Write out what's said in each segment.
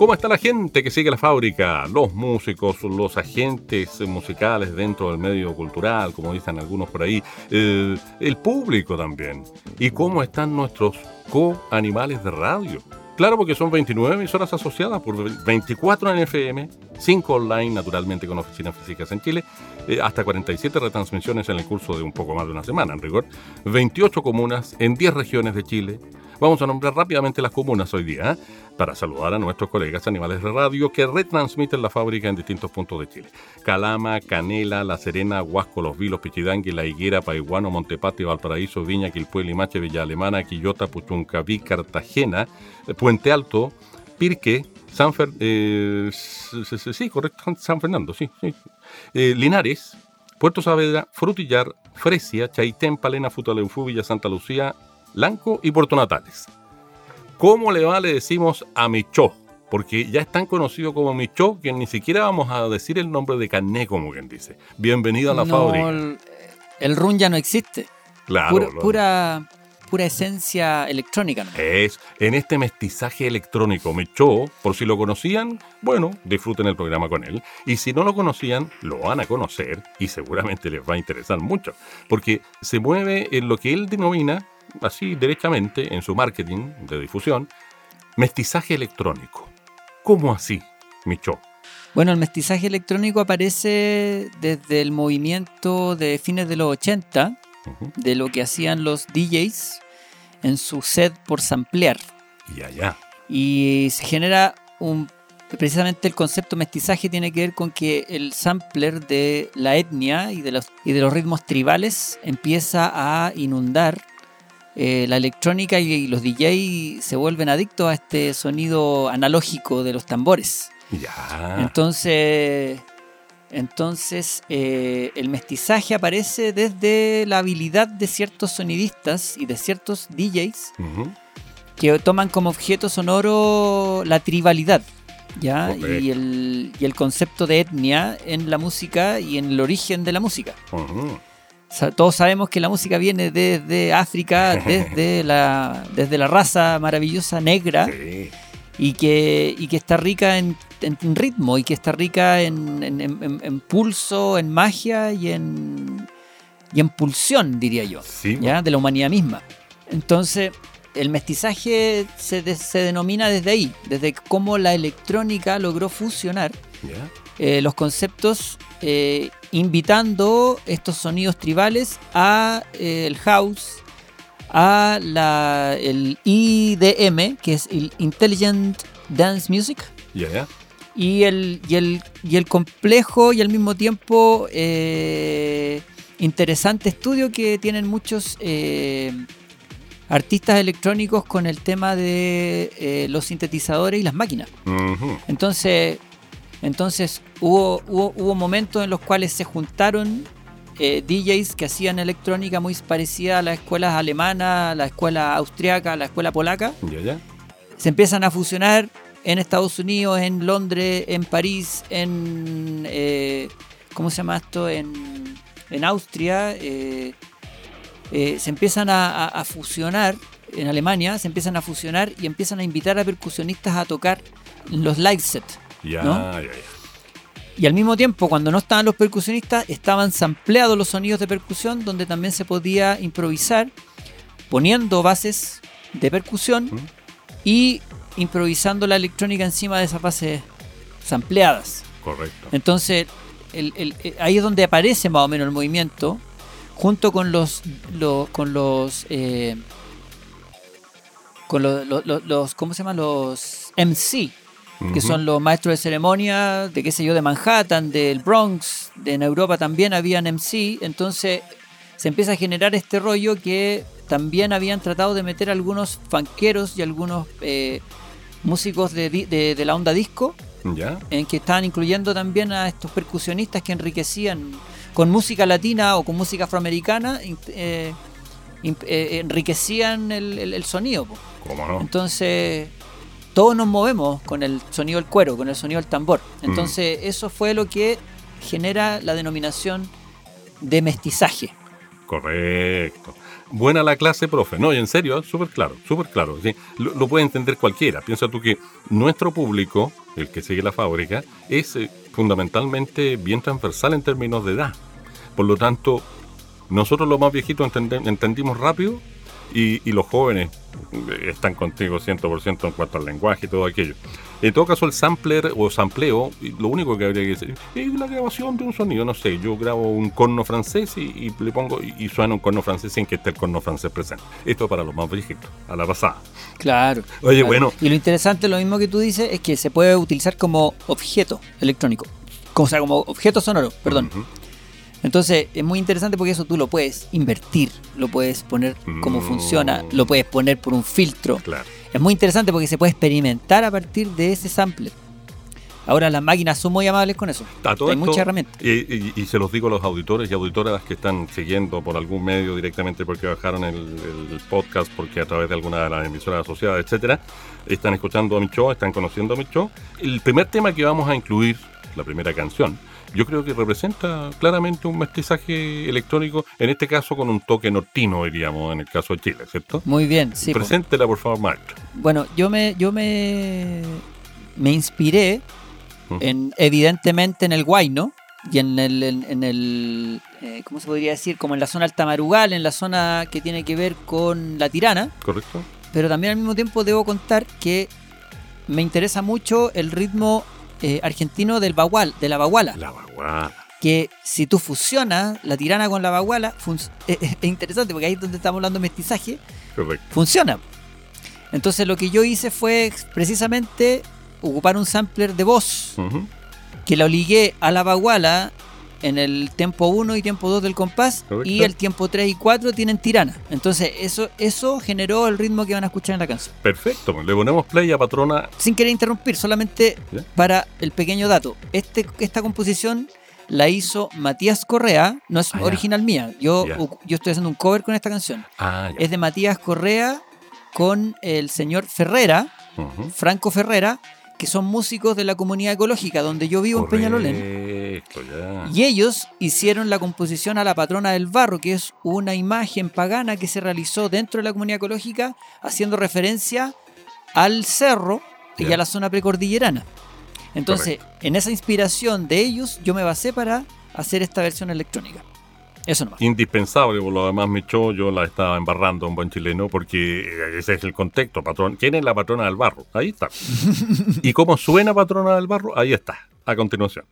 ¿Cómo está la gente que sigue la fábrica? Los músicos, los agentes musicales dentro del medio cultural, como dicen algunos por ahí, eh, el público también. ¿Y cómo están nuestros co-animales de radio? Claro, porque son 29 emisoras asociadas por 24 en FM, 5 online, naturalmente con oficinas físicas en Chile, eh, hasta 47 retransmisiones en el curso de un poco más de una semana, en rigor, 28 comunas en 10 regiones de Chile, Vamos a nombrar rápidamente las comunas hoy día ¿eh? para saludar a nuestros colegas animales de radio que retransmiten la fábrica en distintos puntos de Chile. Calama, Canela, La Serena, Huasco, Los Vilos, Pichidangui, La Higuera, Paiguano, Montepatio, Valparaíso, Viña, Quilpue, Limache, Villa Alemana, Quillota, Puchuncaví, Cartagena, Puente Alto, Pirque, San eh, sí, correcto, San Fernando, sí, eh, Linares, Puerto Saavedra, Frutillar, Fresia, Chaitén, Palena, Futaleufú, Villa Santa Lucía, Lanco y Puerto Natales. ¿Cómo le va? Le decimos a Michó, porque ya es tan conocido como Michó que ni siquiera vamos a decir el nombre de Cané, como quien dice. Bienvenido a la fábrica. El, el, run ya no existe. Claro. Pura, pura, esencia electrónica. ¿no? Es en este mestizaje electrónico. Michó, por si lo conocían, bueno, disfruten el programa con él. Y si no lo conocían, lo van a conocer y seguramente les va a interesar mucho, porque se mueve en lo que él denomina así derechamente en su marketing de difusión, mestizaje electrónico. ¿Cómo así, Micho? Bueno, el mestizaje electrónico aparece desde el movimiento de fines de los 80, de lo que hacían los DJs en su set por samplear. Y allá. Y se genera un precisamente el concepto mestizaje tiene que ver con que el sampler de la etnia y de los, y de los ritmos tribales empieza a inundar eh, la electrónica y, los DJ se vuelven adictos a este sonido analógico de los tambores. Ya. Entonces, entonces eh, el mestizaje aparece desde la habilidad de ciertos sonidistas y de ciertos DJs que toman como objeto sonoro la tribalidad. ¿ya? Y, el, concepto de etnia en la música y en el origen de la música todos sabemos que la música viene desde África, desde la, desde la raza maravillosa negra. Y que, y que está rica en, ritmo y que está rica en, pulso, en magia y en, y en pulsión, diría yo, ¿ya? de la humanidad misma. Entonces, el mestizaje se, se, denomina desde ahí, desde cómo la electrónica logró fusionar eh, los conceptos eh, invitando estos sonidos tribales a eh, el house, a la, el IDM, que es el Intelligent Dance Music. Y, el, y, el, y el complejo y al mismo tiempo interesante estudio que tienen muchos artistas electrónicos con el tema de los sintetizadores y las máquinas. Entonces, entonces hubo, hubo, momentos en los cuales se juntaron eh, DJs que hacían electrónica muy parecida a las escuelas alemanas, a la escuela austriaca, a la escuela polaca. Se empiezan a fusionar en Estados Unidos, en Londres, en París, en... Eh, ¿Cómo se llama esto? En, Austria. Eh, se empiezan a, fusionar en Alemania, se empiezan a fusionar y empiezan a invitar a percusionistas a tocar los live sets. Y al mismo tiempo, cuando no estaban los percusionistas, estaban sampleados los sonidos de percusión, donde también se podía improvisar, poniendo bases de percusión y improvisando la electrónica encima de esas bases sampleadas. Correcto. Entonces, ahí es donde aparece más o menos el movimiento, junto con los, con los eh, con los, ¿cómo se llaman? Los MC, que son los maestros de ceremonia, de qué sé yo, de Manhattan, del Bronx, de en Europa también habían MC, entonces se empieza a generar este rollo que también habían tratado de meter algunos fanqueros y algunos eh, músicos de, de- de la onda disco, ¿Ya? en que estaban incluyendo también a estos percusionistas que enriquecían con música latina o con música afroamericana, eh, eh, enriquecían el, el- el sonido. ¿Cómo no? Entonces, todos nos movemos con el sonido del cuero, con el sonido del tambor. Entonces, eso fue lo que genera la denominación de mestizaje. Correcto. Buena la clase, profe. No, y en serio, súper claro, súper claro. ¿sí? Lo, lo puede entender cualquiera. Piensa tú que nuestro público, el que sigue la fábrica, es eh, fundamentalmente bien transversal en términos de edad. Por lo tanto, nosotros los más viejitos entendimos rápido y, y los jóvenes están contigo 100% en cuanto al lenguaje y todo aquello. En todo caso, el sampler o sampleo, lo único que habría que decir es la grabación de un sonido. No sé, yo grabo un corno francés y, y le pongo y, y suena un corno francés sin que esté el corno francés presente. Esto para los más viejitos, a la pasada. Claro. Oye, claro. bueno. Y lo interesante, lo mismo que tú dices, es que se puede utilizar como objeto electrónico. O sea, como objeto sonoro, perdón. Entonces, es muy interesante porque eso tú lo puedes invertir, lo puedes poner como Mm. funciona, lo puedes poner por un filtro. Claro. Es muy interesante porque se puede experimentar a partir de ese sampler. Ahora las máquinas son muy amables con eso. Hay esto, muchas herramientas. Y, y- y se los digo a los auditores y auditoras que están siguiendo por algún medio directamente porque bajaron el, el podcast, porque a través de alguna de las emisoras asociadas, etcétera, están escuchando a mi show, están conociendo a mi show. El primer tema que vamos a incluir, la primera canción, yo creo que representa claramente un mestizaje electrónico, en este caso con un toque nortino, diríamos, en el caso de Chile, ¿cierto? Muy bien, sí. po. Preséntela, por favor, maestro. Bueno, yo me, yo me, me inspiré en, evidentemente en el Guayno y en el, en, en el eh, ¿cómo se podría decir? Como en la zona altamarugal, en la zona que tiene que ver con la tirana, ¿Correcto? pero también al mismo tiempo debo contar que me interesa mucho el ritmo eh, argentino del bagual, de la baguala, La baguala. que si tú fusionas la tirana con la baguala, es, es interesante porque ahí es donde estamos hablando de mestizaje, funciona. Entonces lo que yo hice fue precisamente ocupar un sampler de voz que lo ligué a la baguala en el tiempo 1 y tiempo 2 del compás Correcto. y el tiempo 3 y 4 tienen tirana. Entonces eso, eso generó el ritmo que van a escuchar en la canción. Perfecto. Le ponemos play a patrona Sin querer interrumpir, solamente ¿Ya? para el pequeño dato. Este, esta composición la hizo Matías Correa, no es Ah, ya. original mía. Yo, Ya. yo estoy haciendo un cover con esta canción. Ah. Es de Matías Correa con el señor Ferrera. Franco Ferrera, que son músicos de la comunidad ecológica donde yo vivo en Peñalolén. Ya. Y ellos hicieron la composición a la patrona del barro, que es una imagen pagana que se realizó dentro de la comunidad ecológica, haciendo referencia al cerro y a la zona precordillerana. Entonces, en esa inspiración de ellos, yo me basé para hacer esta versión electrónica. Eso nomás. Indispensable, por lo demás, mi show, yo la estaba embarrando un buen chileno porque eh, ese es el contexto, patrón. ¿Quién es la patrona del barro? Ahí está. ¿Y cómo suena patrona del barro? Ahí está, a continuación.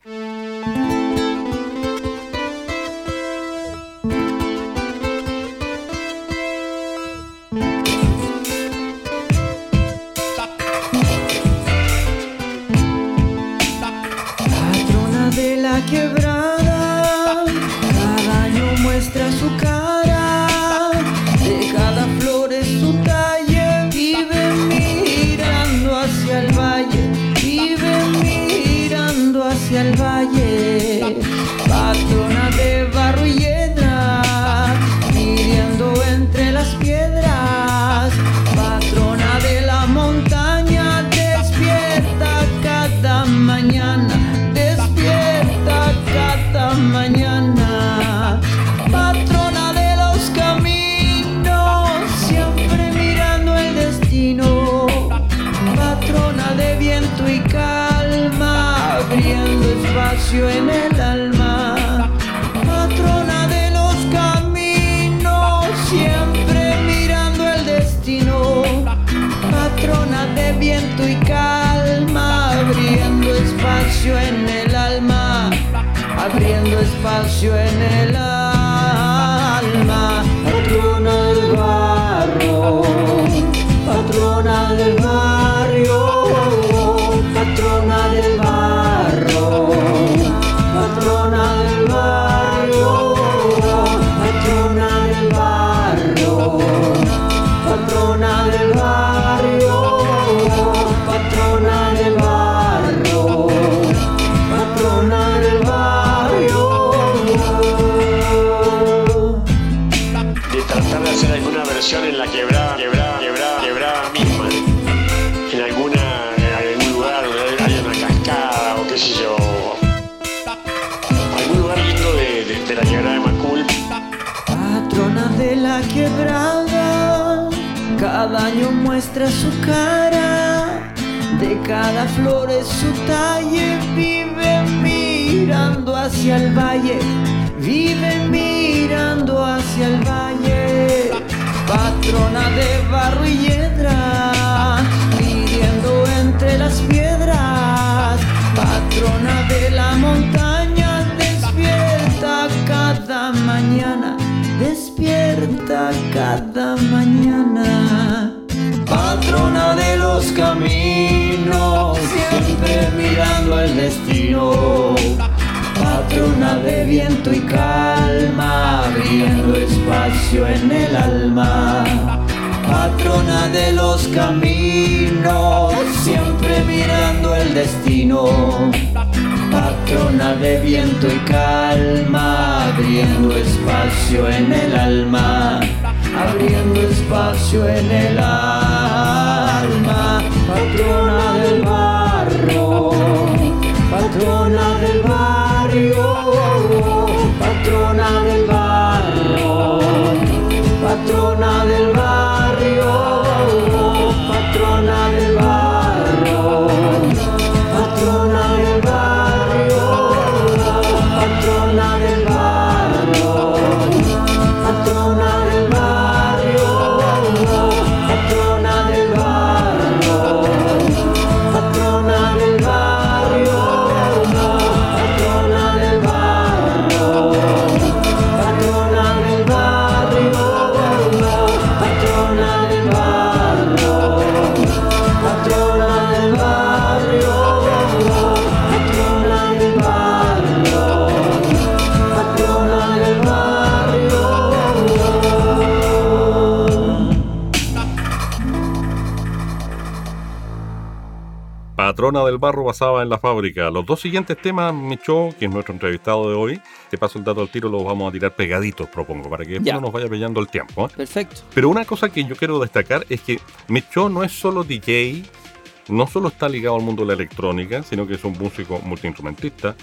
Espacio en el de la quebrada, cada año muestra su cara, de cada flor es su talle, vive mirando hacia el valle, vive mirando hacia el valle. Patrona de barro y hiedra, pidiendo entre las piedras, patrona de la montaña, cada mañana. Patrona de los caminos, siempre mirando al destino. Patrona de viento y calma, abriendo espacio en el alma. Patrona de los caminos, siempre mirando el destino. Patrona de viento y calma, abriendo espacio en el alma, abriendo espacio en el alma. Patrona del barro, patrona del barrio, patrona del barro, patrona del barrio, Patrona del barro basada en la fábrica. Los dos siguientes temas, Micho, que es nuestro entrevistado de hoy, te paso el dato al tiro, los vamos a tirar pegaditos, propongo, para que después Ya. no nos vaya pillando el tiempo. ¿eh? Perfecto. Pero una cosa que yo quiero destacar es que Micho no es solo DJ, no solo está ligado al mundo de la electrónica, sino que es un músico multiinstrumentista.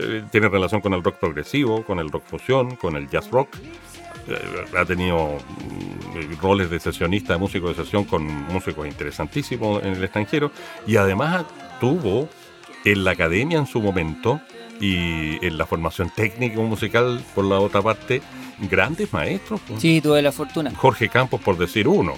eh, tiene relación con el rock progresivo, con el rock fusión, con el jazz rock. Ha tenido mm, roles de sesionista, de músico de sesión con músicos interesantísimos en el extranjero. Y además tuvo en la academia en su momento y en la formación técnica musical por la otra parte grandes maestros. pues. Sí, tuve la fortuna. Jorge Campos, por decir uno.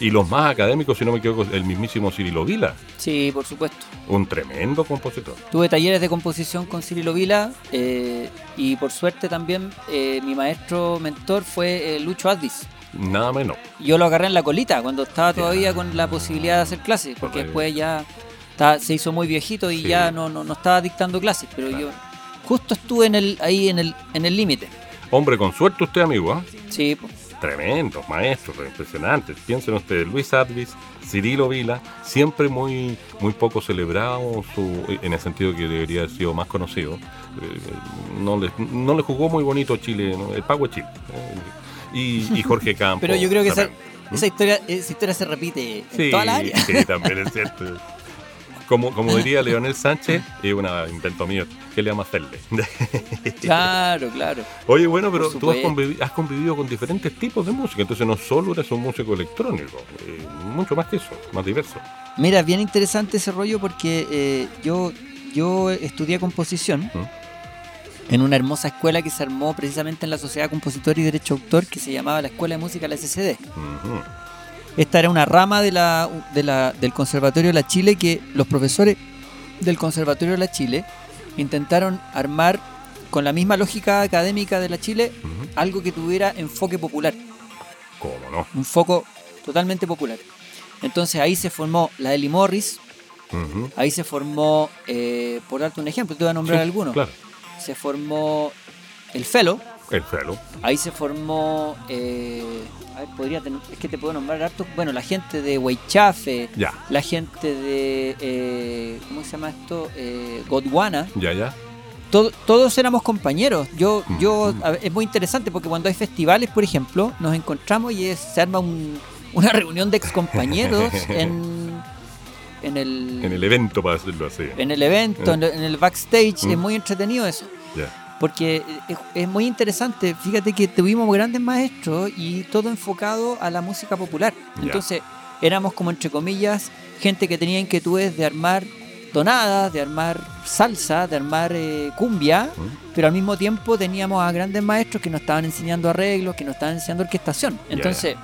Y los más académicos, si no me equivoco, el mismísimo Cirilo Vila, Sí, por supuesto. un tremendo compositor. Tuve talleres de composición con Cirilo Vila eh, y por suerte también eh, mi maestro mentor fue eh, Lucho Advis. Nada menos. Yo lo agarré en la colita cuando estaba todavía con la posibilidad de hacer clases, porque Correcto. después ya se hizo muy viejito y Sí. ya no, no, no estaba dictando clases, pero yo justo estuve en el, ahí en el en el límite. Hombre, con suerte usted, amigo. ¿ah? Sí, po. Tremendos maestros, impresionantes. Piensen ustedes, Luis Advis, Cirilo Vila, siempre muy, muy poco celebrado, su, en el sentido que debería haber sido más conocido. Eh, No le, no le jugó muy bonito Chile, ¿no? el pago es Chile. Eh, Y, y Jorge Campos. pero yo creo que esa, historia esa historia se repite en Sí, toda la área. sí, también es cierto. Como, como diría Leonel Sánchez, es un invento mío, ¿qué le vamos a hacerle? Claro, claro. Oye, bueno, pero tú has supuesto. convivi- has convivido con diferentes tipos de música, entonces no solo eres un músico electrónico, eh, mucho más que eso, más diverso. Mira, bien interesante ese rollo porque eh, yo, yo estudié composición ¿Mm? en una hermosa escuela que se armó precisamente en la Sociedad Compositor y Derecho de Autor que se llamaba la Escuela de Música la SCD. Ujú. Esta era una rama de la, de la- del Conservatorio de la Chile que los profesores del Conservatorio de la Chile intentaron armar con la misma lógica académica de la Chile algo que tuviera enfoque popular, ¿Cómo no? un foco totalmente popular. Entonces ahí se formó la Eli Morris, ahí se formó, eh, por darte un ejemplo, te voy a nombrar Sí, algunos, Claro, se formó el Fellow, el felo. Ahí se formó. eh, a ver, podría tener. Es que te puedo nombrar harto. Bueno, la gente de Weichafe. Ya, La gente de. eh, ¿Cómo se llama esto? Eh, Gondwana. ya, ya. to- todos éramos compañeros. Yo, yo, Mm. a ver, es muy interesante porque cuando hay festivales, por ejemplo, nos encontramos y es- se arma un- una reunión de excompañeros en, en el, En el evento, para decirlo así. en el evento, Eh. en el, en el backstage. Mm. Es muy entretenido eso. Porque es, es muy interesante. Fíjate que tuvimos grandes maestros y todo enfocado a la música popular. Entonces, éramos como entre comillas, gente que tenía inquietudes de armar tonadas, de armar salsa, de armar eh, cumbia, Mm. pero al mismo tiempo teníamos a grandes maestros que nos estaban enseñando arreglos, que nos estaban enseñando orquestación. Entonces,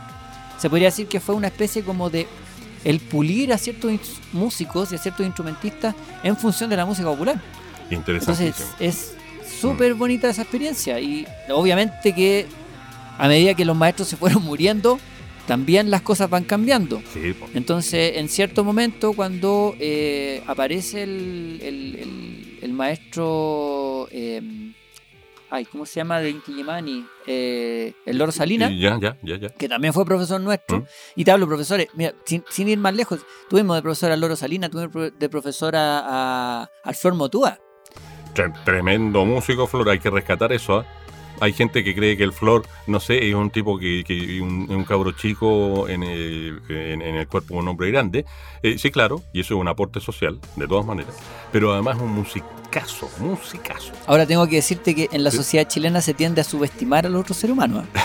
se podría decir que fue una especie como de el pulir a ciertos músicos y a ciertos instrumentistas en función de la música popular. Entonces Interesantísimo. es súper bonita esa experiencia y obviamente que a medida que los maestros se fueron muriendo, también las cosas van cambiando. Sí. Entonces, en cierto momento, cuando eh, aparece el, el- el- el maestro, eh, ay, ¿cómo se llama? De Inti? Eh, el Loro Salina, Ya, ya, ya, ya. que también fue profesor nuestro. ¿Mm? Y te hablo, profesores, mira, sin, sin ir más lejos, tuvimos de profesora a Loro Salina, tuvimos de profesora a, al Flor Motúa. Tre- Tremendo músico, Flor. Hay que rescatar eso. ¿ah? Hay gente que cree que el Flor, no sé, es un tipo que, que un, un cabro chico en el, en, en el cuerpo de un hombre grande. Eh, sí, claro, y eso es un aporte social, de todas maneras. Pero además un musicazo, musicazo. Ahora tengo que decirte que en la Sí. sociedad chilena se tiende a subestimar a los otros seres humanos. ¿eh?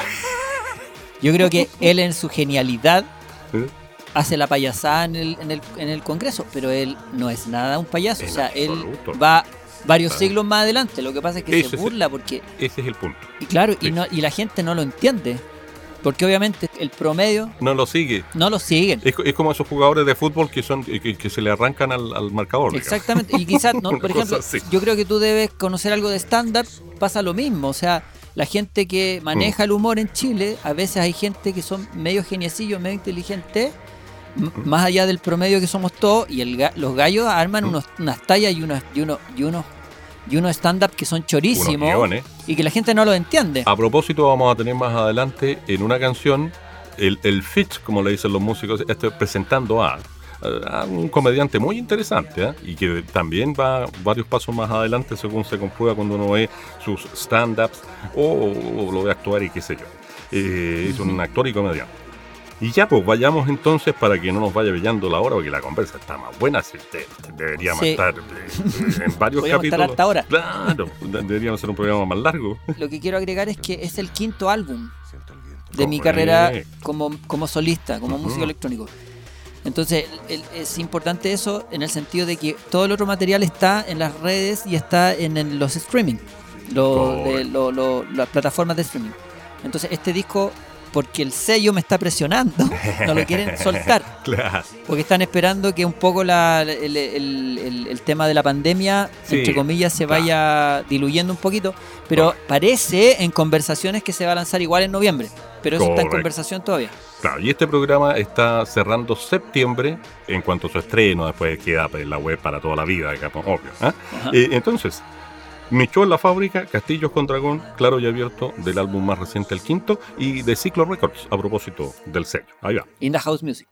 Yo creo que él en su genialidad ¿eh? hace la payasada en el, en el, en el Congreso, pero él no es nada un payaso. En o sea, él va varios Claro. siglos más adelante. Lo que pasa es que Ese se es burla porque, Ese es el punto. y claro, y, no, y la gente no lo entiende. Porque obviamente el promedio No lo sigue. no lo siguen. Es, co- es como esos jugadores de fútbol que son que, que se le arrancan al, al marcador. digamos. Exactamente. Y quizás, no, por ejemplo, así. yo creo que tú debes conocer algo de stand-up, pasa lo mismo. O sea, la gente que Mm. maneja el humor en Chile, a veces hay gente que son medio geniecillos, medio inteligentes, Mm. Más allá del promedio que somos todos, y el ga- los gallos arman Mm. unos, unas tallas y unos, y unos, y unos, y unos stand-up que son chorísimos y que la gente no lo entiende. A propósito, vamos a tener más adelante en una canción el, el fit, como le dicen los músicos, este, presentando a, a un comediante muy interesante ¿eh? y que también va varios pasos más adelante según se comprueba cuando uno ve sus stand-ups o, o lo ve actuar y qué sé yo. Eh, es un actor y comediante. Y ya, pues vayamos entonces para que no nos vaya brillando la hora, porque la conversa está más buena. así que deberíamos Sí. estar eh, en varios Podríamos estar capítulos. hasta ahora. Claro, de- deberíamos hacer un programa más largo. Lo que quiero agregar es que es el quinto álbum de mi carrera como, como solista, como músico electrónico. Entonces, el- es importante eso en el sentido de que todo el otro material está en las redes y está en, los streaming, lo- de- Correcto. lo- lo- las plataformas de streaming. Entonces, este disco, porque el sello me está presionando, no lo quieren soltar, Claro. porque están esperando que un poco la- el, el- el- el tema de la pandemia, Sí, entre comillas, se vaya diluyendo un poquito, pero parece en conversaciones que se va a lanzar igual en noviembre, pero eso está en conversación todavía. Claro, y este programa está cerrando septiembre en cuanto a su estreno, después queda pues, en la web para toda la vida, digamos, obvio. Ajá. Eh, entonces, Micho en la fábrica, Castillos con Dragón, Claro y Abierto, del álbum más reciente, el quinto, y de Ciclo Records, a propósito del sello. Ahí va. In the House Music.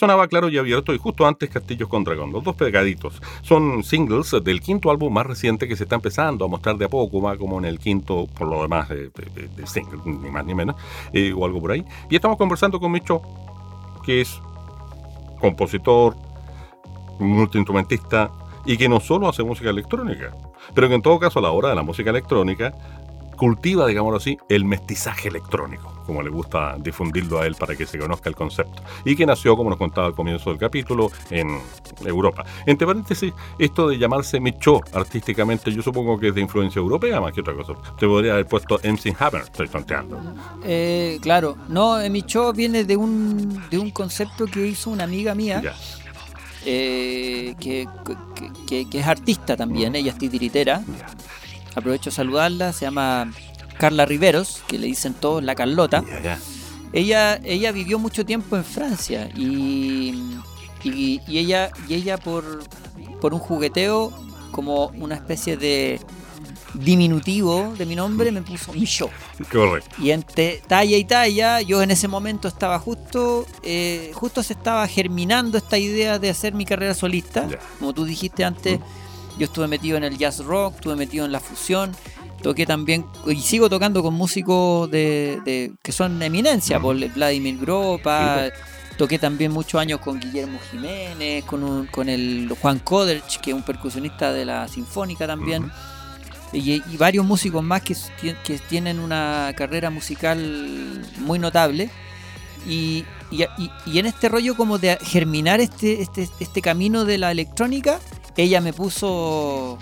sonaba claro y abierto y justo antes Castillos con Dragón, los dos pegaditos. Son singles del quinto álbum más reciente que se está empezando a mostrar de a poco, más como en el quinto, por lo demás, de, de, de ni más ni menos, eh, o algo por ahí. Y estamos conversando con Micho, que es compositor, multiinstrumentista y que no solo hace música electrónica, pero que en todo caso a la hora de la música electrónica cultiva, digámoslo así, el mestizaje electrónico como le gusta difundirlo a él para que se conozca el concepto, y que nació, como nos contaba al comienzo del capítulo, en Europa. Entre paréntesis, esto de llamarse Micho artísticamente, yo supongo que es de influencia europea más que otra cosa. Te podría haber puesto MC Hammer, estoy tonteando. Eh, claro, no, Micho viene de un, de un concepto que hizo una amiga mía. Ya. eh, que, que- que es artista también, ella es titiritera. Aprovecho de saludarla, se llama Carla Riveros, que le dicen todos la Carlota. Ella, ella vivió mucho tiempo en Francia y, y, y ella, y ella por, por un jugueteo, como una especie de diminutivo de mi nombre, me puso Micho. Correcto. Y entre talla y talla, yo en ese momento estaba justo, eh, justo se estaba germinando esta idea de hacer mi carrera solista. Como tú dijiste antes, yo estuve metido en el jazz rock, estuve metido en la fusión, toqué también, y sigo tocando con músicos de, de- que son eminencia, Mm. por Vladimir Gropa. Sí, Toqué también muchos años con Guillermo Jiménez, con, un- con el Juan Koderch, que es un percusionista de la Sinfónica también y, y varios músicos más que, que tienen una carrera musical muy notable. Y- y- y en este rollo como de germinar este, este, este camino de la electrónica, ella me puso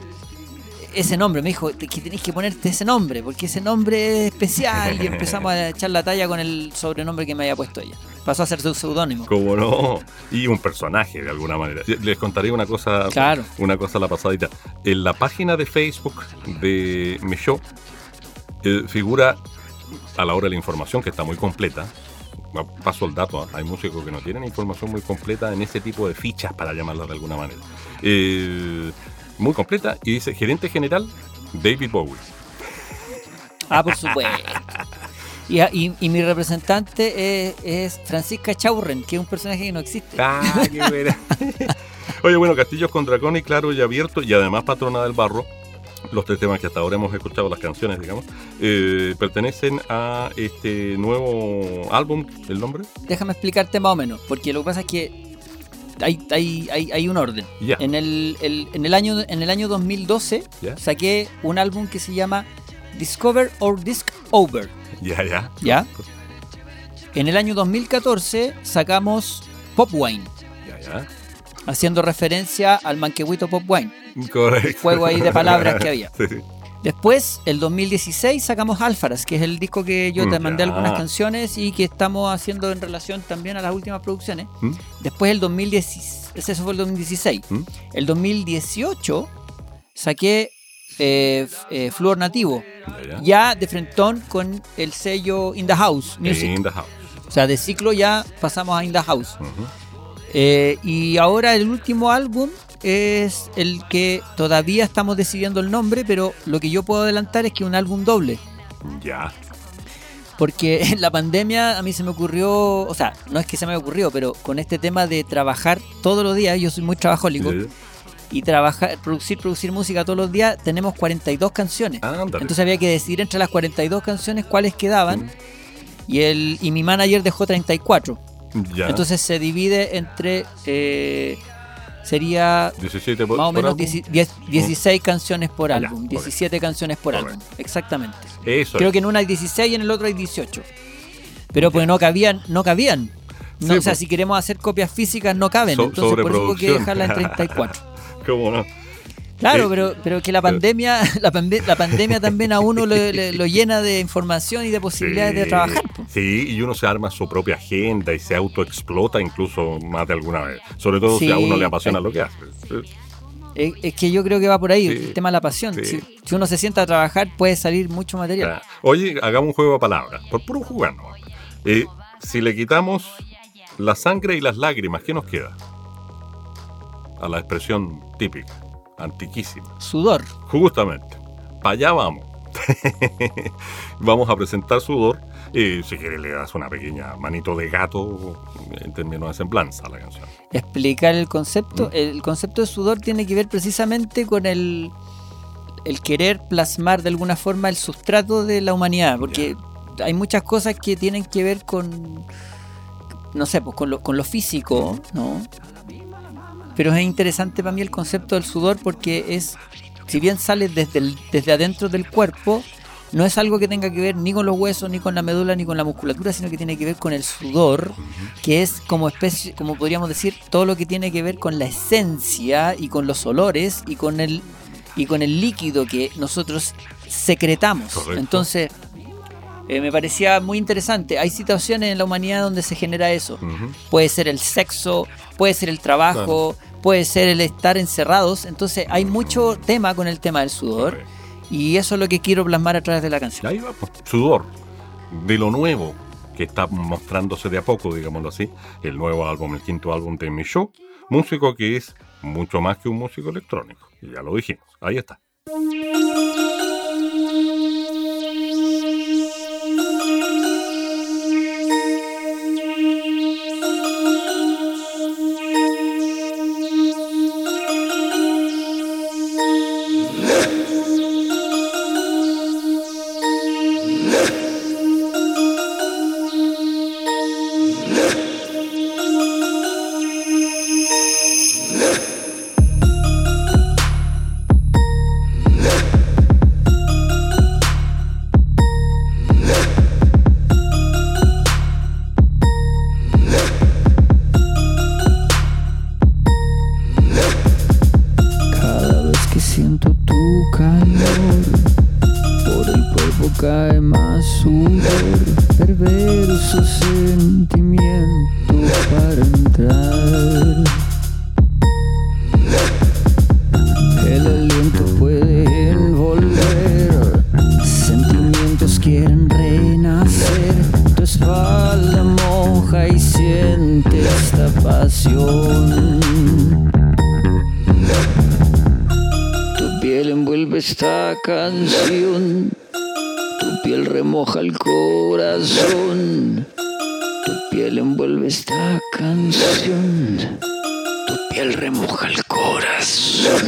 ese nombre, me dijo "Te- que tenéis que ponerte ese nombre, porque ese nombre es especial y empezamos a echar la talla con el sobrenombre que me había puesto ella. Pasó a ser su seudónimo. Como no, y un personaje de alguna manera. Les contaré una cosa, Claro. una cosa a la pasadita. En la página de Facebook de mi show eh, figura a la hora de la información que está muy completa. Paso el dato, ¿ah? hay músicos que no tienen información muy completa en ese tipo de fichas, para llamarlas de alguna manera. Eh, muy completa y dice gerente general David Bowie. Ah, por supuesto. Y, y- y mi representante es, es Francisca Chaurren, que es un personaje que no existe. Ah, qué buena. Oye, bueno, Castillos con Dragón y Claro y Abierto y además Patrona del Barro, los tres temas que hasta ahora hemos escuchado, las canciones, digamos, eh, pertenecen a este nuevo álbum, ¿el nombre? Déjame explicarte más o menos, porque lo que pasa es que hay, hay, hay, hay un orden. En, el, el- en, el año, en el año 2012 Ya. saqué un álbum que se llama Discover or Disc Over. Ya, ya. ¿Ya? En el año 2014 sacamos Pop Wine, Ya, ya. haciendo referencia al manquehuito Pop Wine. Correcto. Juego ahí de palabras que había. Sí, sí. Después, el 2016, sacamos Alfaras, que es el disco que yo te Mm, mandé algunas canciones y que estamos haciendo en relación también a las últimas producciones. ¿Mm? Después, el 2016, ese fue el 2016. ¿Mm? El 2018 saqué eh, eh, Flor Nativo, Ya, de frentón con el sello In the House Music. In the house. O sea, de ciclo ya pasamos a In the House. Eh, y ahora el último álbum es el que todavía estamos decidiendo el nombre, pero lo que yo puedo adelantar es que un álbum doble. Ya. Porque en la pandemia a mí se me ocurrió, o sea, no es que se me ocurrió, pero con este tema de trabajar todos los días, yo soy muy trabajólico, y trabajar, producir, producir música todos los días, tenemos 42 canciones. Ándale. Entonces había que decidir entre las 42 canciones cuáles quedaban, Mm. y, el, y mi manager dejó 34. ya. Entonces se divide entre, eh, sería 17 por, más o menos álbum. 10 10 16 canciones por ya, álbum, ok. 17 canciones por Correcto. álbum, exactamente. Eso. Creo es. que en una hay 16 y en el otro hay 18. Pero pues no cabían, no cabían. No, Sí, o sea, pues. si queremos hacer copias físicas no caben, So- entonces por eso hubo que dejarla en 34. ¿Cómo no? Claro, Sí. pero, pero que la pandemia, la, la pandemia también a uno lo llena de información y de posibilidades de trabajar. Sí, y uno se arma su propia agenda y se autoexplota incluso más de alguna vez. Sobre todo si a uno le apasiona lo que hace. Es, que yo creo que va por ahí, Sí, el tema de la pasión. sí. Si, si uno se sienta a trabajar, puede salir mucho material. Oye, hagamos un juego de palabras. Por puro jugar, ¿no? Eh, si le quitamos la sangre y las lágrimas, ¿qué nos queda? A la expresión típica, antiquísima. Sudor. Justamente. Para allá vamos. vamos a presentar sudor. Y si quieres le das una pequeña manito de gato en términos de semblanza a la canción. explicar el concepto. Mm. El concepto de sudor tiene que ver precisamente con el, el querer plasmar de alguna forma el sustrato de la humanidad, porque hay muchas cosas que tienen que ver con, no sé, pues con lo, con lo físico, ¿no? Pero es interesante para mí el concepto del sudor porque es, si bien sale desde, el- desde adentro del cuerpo, no es algo que tenga que ver ni con los huesos, ni con la médula, ni con la musculatura, sino que tiene que ver con el sudor, que es como especie, como podríamos decir, todo lo que tiene que ver con la esencia y con los olores y con el y con el líquido que nosotros secretamos. Correcto. Entonces, eh, me parecía muy interesante. Hay situaciones en la humanidad donde se genera eso. Puede ser el sexo, puede ser el trabajo, puede ser el estar encerrados. Entonces hay mucho tema con el tema del sudor. Y eso es lo que quiero plasmar a través de la canción. Ahí va, pues, sudor. De lo nuevo que está mostrándose de a poco, digámoslo así. El nuevo álbum, el quinto álbum de Mi Show. Músico que es mucho más que un músico electrónico. Y ya lo dijimos. Ahí está. Tu piel remoja el corazón, tu piel envuelve esta canción, tu piel remoja el corazón.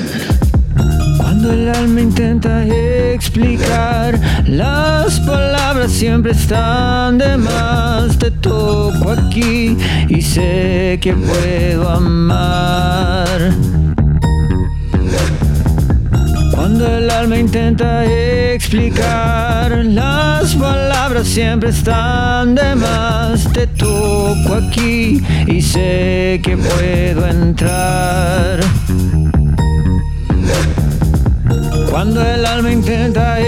Cuando el alma intenta explicar, las palabras siempre están de más. Te toco aquí y sé que puedo amar. Cuando el alma intenta explicar, las palabras siempre están de más. Te toco aquí y sé que puedo entrar. Cuando el alma intenta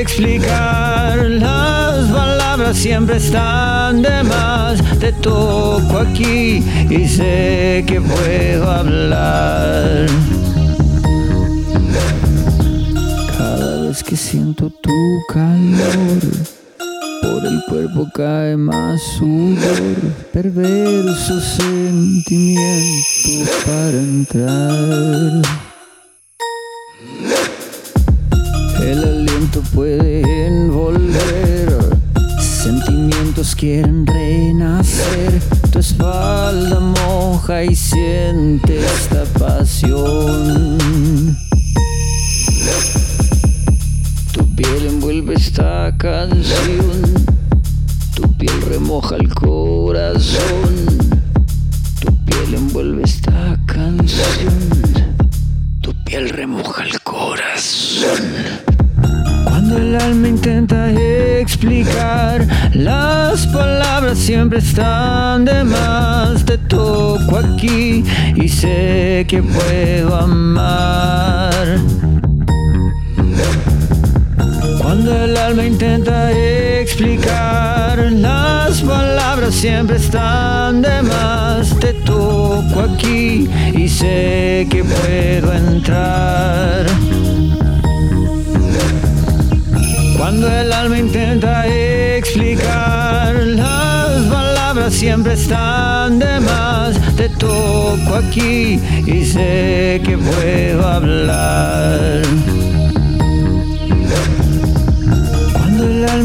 explicar, las palabras siempre están de más. Te toco aquí y sé que puedo hablar. Vez que siento tu calor, por el cuerpo cae más sudor, perverso sentimiento para entrar. El aliento puede envolver, sentimientos quieren renacer, tu espalda moja y siente esta pasión. Tu piel envuelve esta canción, tu piel remoja el corazón, tu piel envuelve esta canción, tu piel remoja el corazón. Cuando el alma intenta explicar, las palabras siempre están de más. Te toco aquí y sé que puedo amar. Cuando el alma intenta explicar, las palabras siempre están de más. Te toco aquí y sé que puedo entrar. Cuando el alma intenta explicar, las palabras siempre están de más. Te toco aquí y sé que puedo hablar.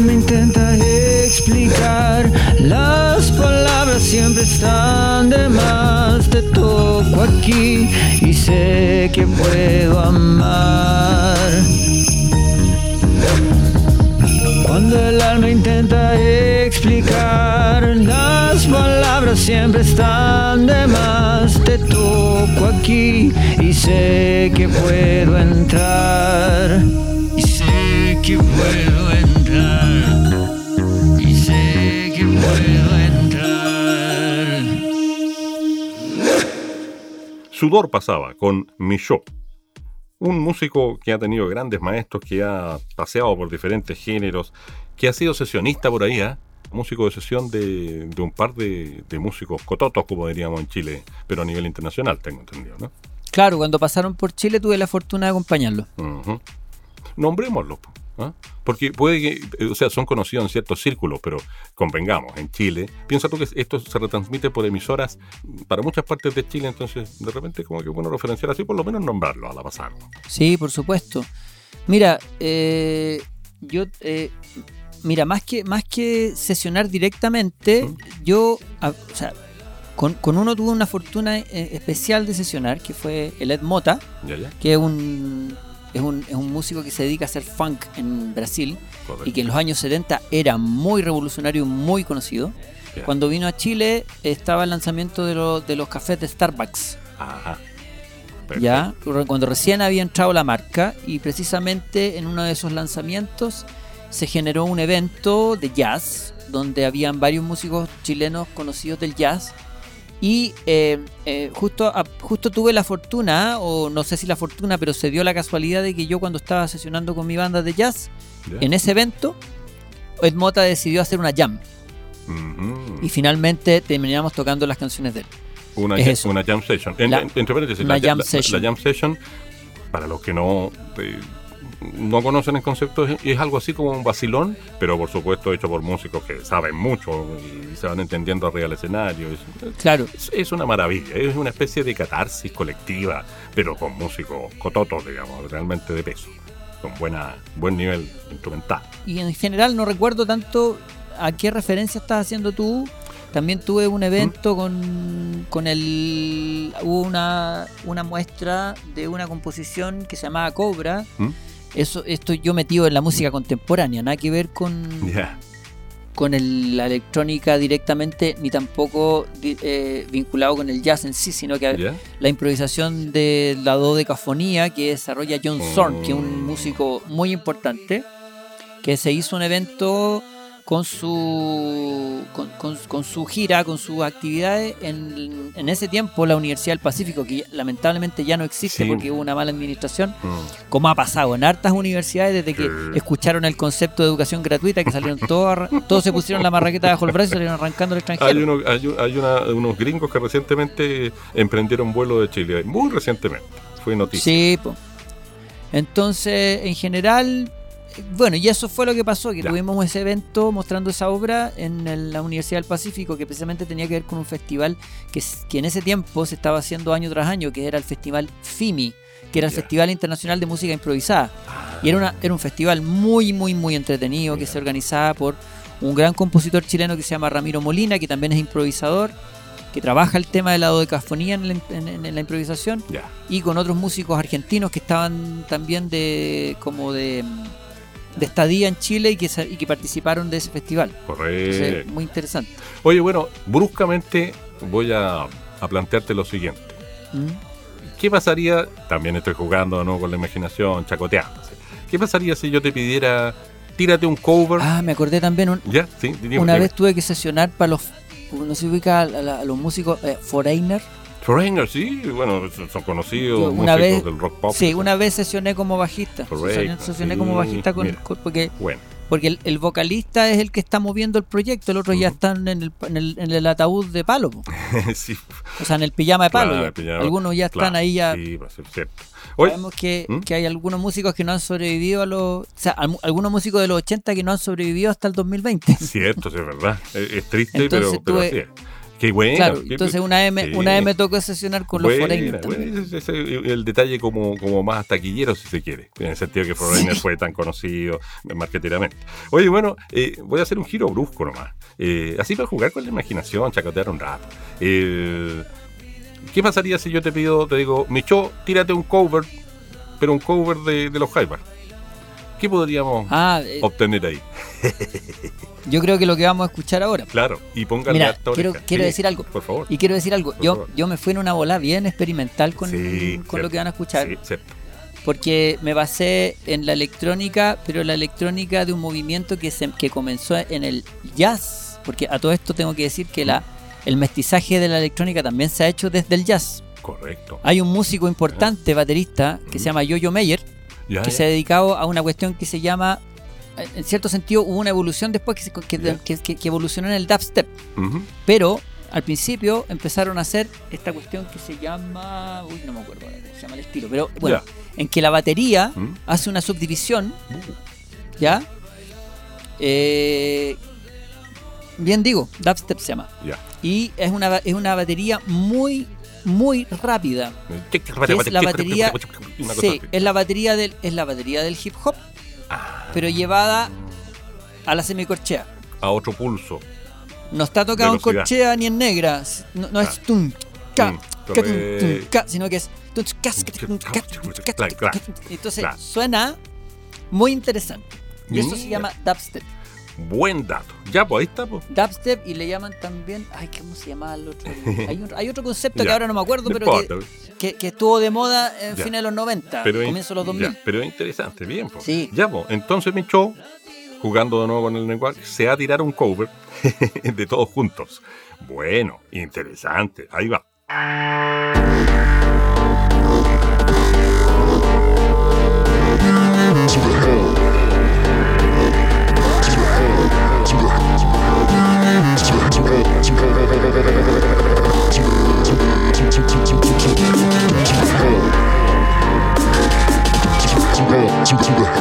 Cuando el alma intenta explicar, las palabras siempre están de más. Te toco aquí y sé que puedo amar. Cuando el alma intenta explicar, las palabras siempre están de más. Te toco aquí y sé que puedo entrar. Y sé que puedo Sudor pasaba con Michaud. Un músico que ha tenido grandes maestros, que ha paseado por diferentes géneros, que ha sido sesionista por ahí, ¿eh? músico de sesión de, de un par de, de músicos cototos, como diríamos en Chile, pero a nivel internacional, tengo entendido, ¿no? Claro, cuando pasaron por Chile tuve la fortuna de acompañarlo. Ujú. Nombrémoslo. ¿ah? Porque puede que, eh, o sea, son conocidos en ciertos círculos, pero convengamos, en Chile, piensa tú que esto se retransmite por emisoras para muchas partes de Chile, entonces de repente como que bueno referenciar así, por lo menos nombrarlo a la pasada. Sí, por supuesto. Mira, eh, yo, eh, mira, más que, más que sesionar directamente, ¿Mm? yo, ah, o sea, con, con uno tuve una fortuna eh, especial de sesionar, que fue el Ed Mota, ¿Ya, ya? que es un, es un, es un músico que se dedica a hacer funk en Brasil Correcto. y que en los años 70 era muy revolucionario, muy conocido. Cuando vino a Chile estaba el lanzamiento de, lo- de los cafés de Starbucks. Ajá. Ya, cuando recién había entrado la marca y precisamente en uno de esos lanzamientos se generó un evento de jazz donde habían varios músicos chilenos conocidos del jazz y eh, eh, justo, justo tuve la fortuna, o no sé si la fortuna, pero se dio la casualidad de que yo cuando estaba sesionando con mi banda de jazz, en ese evento, Ed Mota decidió hacer una jam y finalmente terminamos tocando las canciones de él. Una, Es jam- una jam session. En- La- en- entre paréntesis, la, ja- jam la- session. la jam session, para los que no, eh, no conocen el concepto, es, es algo así como un vacilón, pero por supuesto hecho por músicos que saben mucho y se van entendiendo arriba del escenario. Es, Claro, es- es una maravilla, es una especie de catarsis colectiva, pero con músicos cototos, digamos, realmente de peso, con buena buen nivel instrumental. y en general no recuerdo tanto a qué referencia estás haciendo tú. También tuve un evento con, con el. Hubo una, una muestra de una composición que se llamaba Cobra. ¿Mm? Eso, esto yo metido en la música contemporánea, nada que ver con, con el- la electrónica directamente, ni tampoco eh, vinculado con el jazz en sí, sino que la improvisación de la dodecafonía que desarrolla John Zorn, que es un Mm. músico muy importante, que se hizo un evento con su con, con- con su gira, con sus actividades en, en ese tiempo la Universidad del Pacífico, que lamentablemente ya no existe Sí. porque hubo una mala administración, Mm. como ha pasado en hartas universidades desde que escucharon el concepto de educación gratuita, que salieron todos, todos se pusieron la marraqueta bajo el brazo y salieron arrancando al extranjero. Hay, uno- hay, un- hay una- unos gringos que recientemente emprendieron vuelo de Chile, muy recientemente, fue noticia. Sí, po. Entonces, en general, bueno, y eso fue lo que pasó, que Ya. tuvimos ese evento mostrando esa obra en la Universidad del Pacífico, que precisamente tenía que ver con un festival que, en ese tiempo se estaba haciendo año tras año, que era el Festival FIMI, que era el Ya. Festival Internacional de Música Improvisada. Y era, una, era un festival muy, muy, muy entretenido, que se organizaba por un gran compositor chileno que se llama Ramiro Molina, que también es improvisador, que trabaja el tema de la dodecafonía en la, en- en la improvisación y con otros músicos argentinos que estaban también de como de, de estadía en Chile y que, y que participaron de ese festival. Entonces, Correcto. muy interesante. Oye, bueno, bruscamente voy a, a plantearte lo siguiente. ¿Mm? ¿Qué pasaría, también estoy jugando ¿no? con la imaginación, chacoteando. ¿qué pasaría si yo te pidiera, tírate un cover? Ah, me acordé también, un- ¿Ya? Sí, una vez tuve que sesionar para los, no se ubica a los músicos eh, Foreigner. Foreigner, sí, bueno, son conocidos una vez- del rock pop. Sí, una vez sesioné como bajista. Foreigner, Sesioné, como bajista con, con- porque, Bueno, porque el, el vocalista es el que está moviendo el proyecto, el otro ya están en el, en el, en el ataúd de palo. sí, O sea, en el pijama de palo. Claro, pijama, Algunos ya están ahí ya. Sí, va a ser cierto. Sabemos que, ¿Mm? que hay algunos músicos que no han sobrevivido a los. O sea, al- algunos músicos de los 80 que no han sobrevivido hasta el 2020. cierto, sí, es verdad. Es, es triste, Entonces pero, pero tuve- así es. Qué bueno. claro, qué- entonces una M, sí. una M tocó sesionar con los Buena, Foreigner buena, también. ese- ese es el detalle como, como más taquillero, si se quiere, en el sentido que Foreigner fue tan conocido marketeramente. Oye, bueno, eh, voy a hacer un giro brusco nomás. Eh, así para jugar con la imaginación, chacotear un rato. Eh, ¿Qué pasaría si yo te pido, te digo, Micho, tírate un cover, pero un cover de, de los Jaivas? ¿Qué podríamos Ah, eh, obtener ahí? yo creo que lo que vamos a escuchar ahora. Claro, y pónganle Mira, quiero, quiero Sí, decir algo. Por favor. Y quiero decir algo. Por Yo, favor. yo me fui en una bola bien experimental con, Sí, con lo que van a escuchar. Sí, cierto. Porque me basé en la electrónica, pero la electrónica de un movimiento que, se, que comenzó en el jazz. Porque a todo esto tengo que decir que la, el mestizaje de la electrónica también se ha hecho desde el jazz. Correcto. Hay un músico importante, baterista, que se llama Yoyo Meyer, Ya, que ya. se ha dedicado a una cuestión que se llama, eh, en cierto sentido, hubo una evolución después que, se- que- que- evolucionó en el dubstep. Pero al principio empezaron a hacer esta cuestión que se llama. Uy, no me acuerdo cómo se llama el estilo. Pero bueno, en que la batería hace una subdivisión. ¿Ya? Eh, bien digo, dubstep se llama. Y es una, es una batería muy, muy rápida. Que es la batería. Sí, es la batería del, es la batería del hip hop, pero llevada a la semicorchea. A otro pulso. No está tocado en corchea ni en negra. No, no es tum, Mm, ca, tum, ca, sino que es. Entonces suena muy interesante. Y eso se llama dubstep. Buen dato. Ya, pues ahí está, pues. Dubstep y le llaman también. Ay, ¿cómo se llama el otro? Hay, un- hay otro concepto que ahora no me acuerdo, No pero que, importa. que, que estuvo de moda en fines de los 90, Pero comienzo de los 2000. ya, pero es interesante, bien. pues. Sí. Ya, pues. Entonces mi show, jugando de nuevo con el lenguaje, se va a tirar un cover de todos juntos. Bueno, interesante. Ahí va. Todos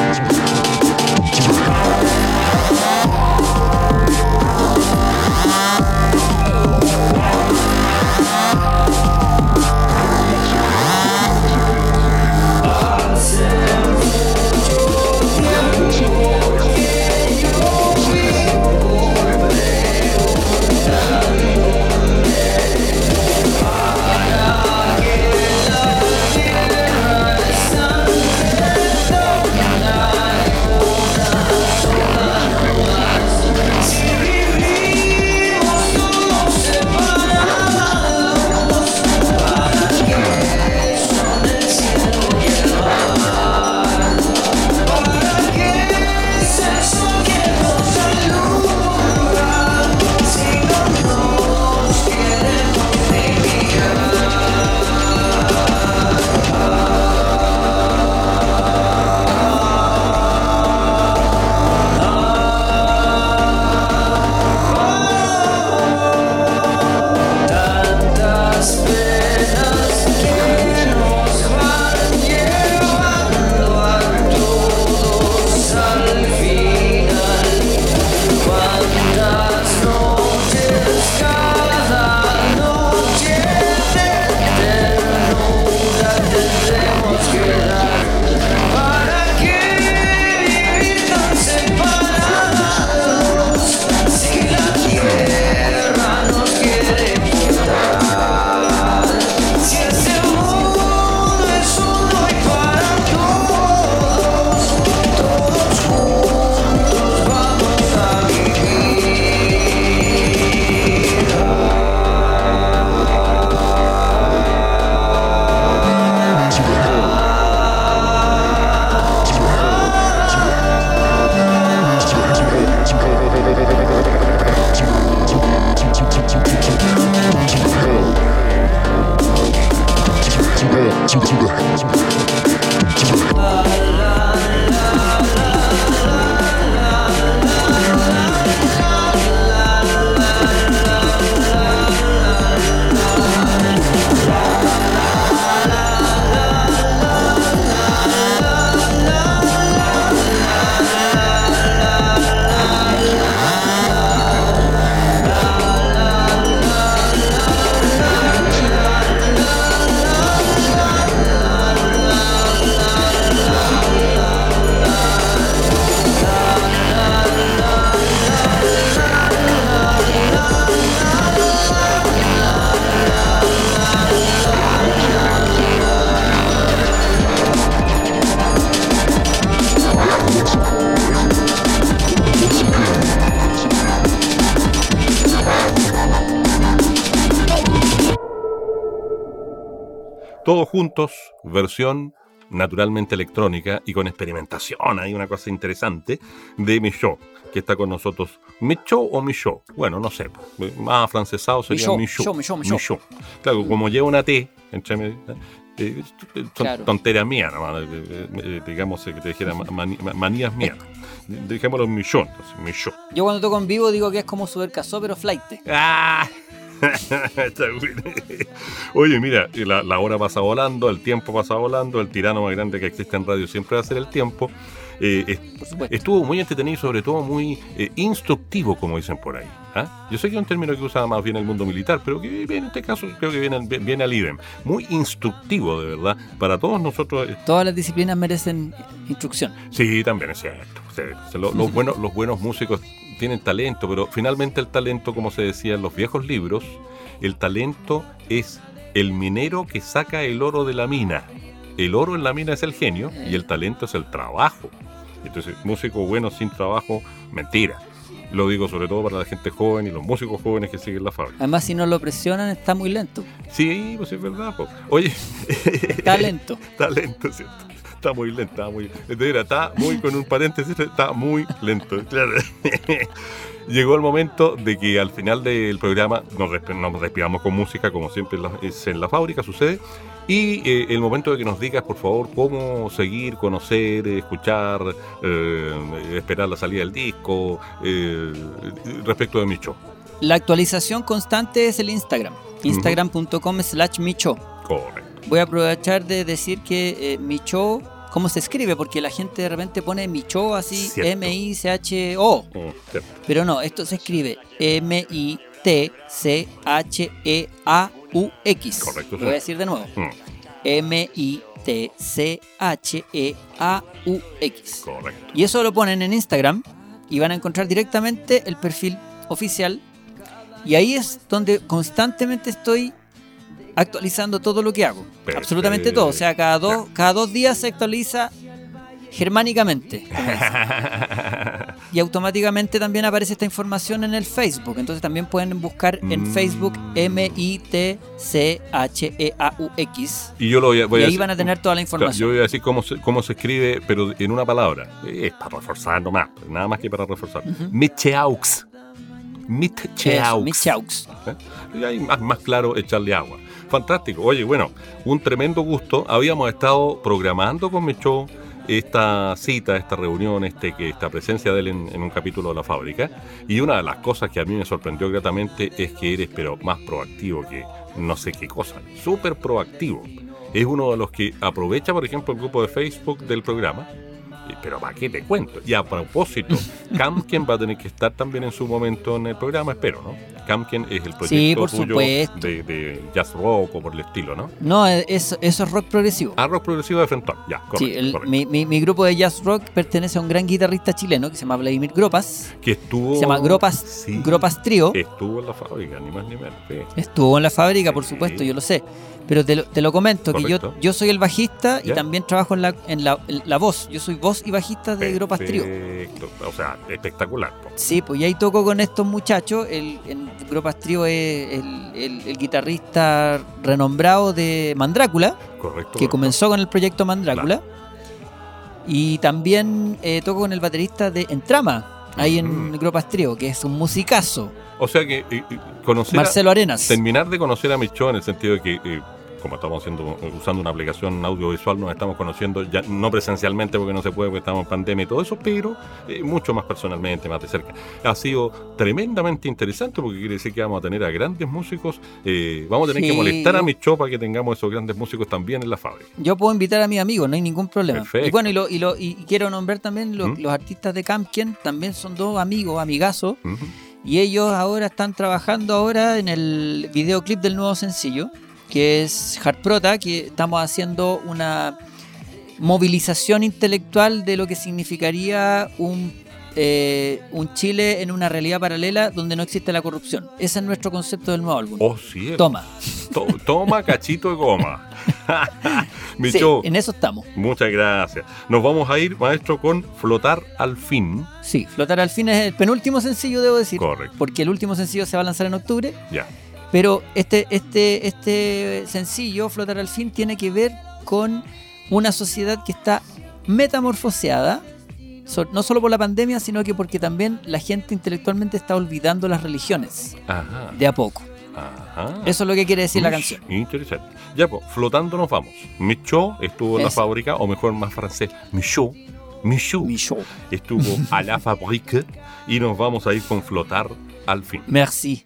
juntos, versión naturalmente electrónica y con experimentación. Hay una cosa interesante de Michaud, que está con nosotros. ¿Michaud o Michaud? Bueno, no sé. Más afrancesado sería Michaud, Michaud. Michaud, Michaud. Claro, como lleva una T entre. Eh, son Claro. tonteras mías, nomás, eh, eh, eh, digamos que te dijera mani- manías mías. Dejémoslo en millón, entonces, millón. Yo cuando toco en vivo digo que es como Super Casó, pero flight. ¡Ah! Oye, mira, la, la hora pasa volando, el tiempo pasa volando, el tirano más grande que existe en radio siempre va a ser el tiempo. Eh, es- Por supuesto. estuvo muy entretenido y sobre todo muy eh, instructivo, como dicen por ahí. ¿ah? Yo sé que es un término que usa más bien el mundo militar, pero que en este caso creo que viene, al- viene al idem. Muy instructivo, de verdad, para todos nosotros. eh, Todas las disciplinas merecen instrucción. Sí, también es cierto. Sí, sí, lo- los, buenos, los buenos músicos tienen talento, pero finalmente el talento, como se decía en los viejos libros, el talento es el minero que saca el oro de la mina. El oro en la mina es el genio y el talento es el trabajo. Entonces, músico bueno sin trabajo, mentira. Lo digo sobre todo para la gente joven y los músicos jóvenes que siguen la fábrica. Además, si no lo presionan, está muy lento. Sí, pues es verdad. po. Oye, Está lento. Está lento, ¿cierto? Está muy lento, está muy. Mira, está muy con un paréntesis, está muy lento. Claro. Llegó el momento de que al final del programa nos, despidamos con música, como siempre en la- es en la fábrica sucede. Y eh, el momento de que nos digas, por favor, cómo seguir, conocer, escuchar, eh, esperar la salida del disco, eh, respecto de mi show. La actualización constante es el Instagram. Instagram.com slash micho. Correcto. Voy a aprovechar de decir que eh, micho, ¿cómo se escribe? Porque la gente de repente pone micho así. M-I-C-H-O. Mm. Pero no, esto se escribe M-I-T-C-H-E-A-U-X. Correcto, Lo voy a decir de nuevo. Mm, M-I-T-C-H-E-A-U-X. correcto. Y eso lo ponen en Instagram y van a encontrar directamente el perfil oficial. Y ahí es donde constantemente estoy actualizando todo lo que hago. Perfecto. Absolutamente todo. O sea, cada dos, cada dos días se actualiza germánicamente. Y automáticamente también aparece esta información en el Facebook. Entonces también pueden buscar en Mm. Facebook M-I-T-C-H-E-A-U-X. Y yo lo voy a, voy Y a ahí decir- van a tener toda la información. yo voy a decir cómo se, cómo se escribe, pero en una palabra. Es para reforzar nomás, nada más que para reforzar. Mitcheaux. Michaux. ¿Eh? Y ahí más, más claro echarle agua. Fantástico. Oye, bueno, un tremendo gusto. Habíamos estado programando con mi show esta cita, esta reunión, este, que esta presencia de él en, en un capítulo de la fábrica. Y una de las cosas que a mí me sorprendió gratamente es que eres, pero más proactivo que no sé qué cosa. Súper proactivo. Es uno de los que aprovecha, por ejemplo, el grupo de Facebook del programa. Pero ¿para qué te cuento? Y a propósito, Camken va a tener que estar también en su momento en el programa, espero, ¿no? Camken es el proyecto Sí, por tuyo de, de jazz rock o por el estilo, ¿no? No, eso, eso es rock progresivo. Ah, rock progresivo de Frentón, ya, correcto. Sí, el- correcto. mi, mi- mi grupo de jazz rock pertenece a un gran guitarrista chileno que se llama Vladimir Gropas. Que estuvo... Se llama Gropas, Sí, Gropas Trio. Estuvo en la fábrica, ni más ni menos. sí. Estuvo en la fábrica, por supuesto, yo lo sé. Pero te lo, te lo comento, que yo, yo soy el bajista y Ya. también trabajo en la, en, la, en la voz. Yo soy voz y bajista de Gropas Trio. O sea, espectacular. po. Sí, pues y ahí toco con estos muchachos. El, el Gropas Trio es el, el- el guitarrista renombrado de Mandrácula, Correcto. que correcto. comenzó con el proyecto Mandrácula. Y también eh, toco con el baterista de Entrama, ahí en Ujú. Gropas Trio, que es un musicazo, O sea que eh, conocer a- Marcelo Arenas. terminar de conocer a Micho en el sentido de que, eh, como estamos haciendo, usando una aplicación audiovisual, nos estamos conociendo ya no presencialmente porque no se puede, porque estamos en pandemia y todo eso, pero eh, mucho más personalmente, más de cerca. Ha sido tremendamente interesante porque quiere decir que vamos a tener a grandes músicos. eh, vamos a tener que molestar a Micho para que tengamos esos grandes músicos también en la fábrica. Yo puedo invitar a mis amigos, no hay ningún problema. Perfecto. Y bueno, y, lo, y, lo- y quiero nombrar también lo- ¿Mm? los artistas de Campken, también son dos amigos, amigazos, y ellos ahora están trabajando ahora en el videoclip del nuevo sencillo, que es Hard Prota, que estamos haciendo una movilización intelectual de lo que significaría un, eh, un Chile en una realidad paralela donde no existe la corrupción. Ese es nuestro concepto del nuevo álbum. Oh, sí. Toma. To- toma cachito de goma. Sí, en eso estamos. muchas gracias. Nos vamos a ir, maestro, con Flotar al fin. Sí, Flotar al fin es el penúltimo sencillo, debo decir. Correcto. Porque el último sencillo se va a lanzar en octubre. Ya. Pero este, este, este sencillo, Flotar al fin, tiene que ver con una sociedad que está metamorfoseada, no solo por la pandemia, sino que porque también la gente intelectualmente está olvidando las religiones Ajá. de a poco. Ajá. Eso es lo que quiere decir Uy, la canción. Interesante. Ya, pues, flotando nos vamos. Michaud estuvo en la fábrica, o mejor, más francés, Michaud. Michaud. Michaud. Estuvo a la fábrica y nos vamos a ir con flotar Alfin. Merci.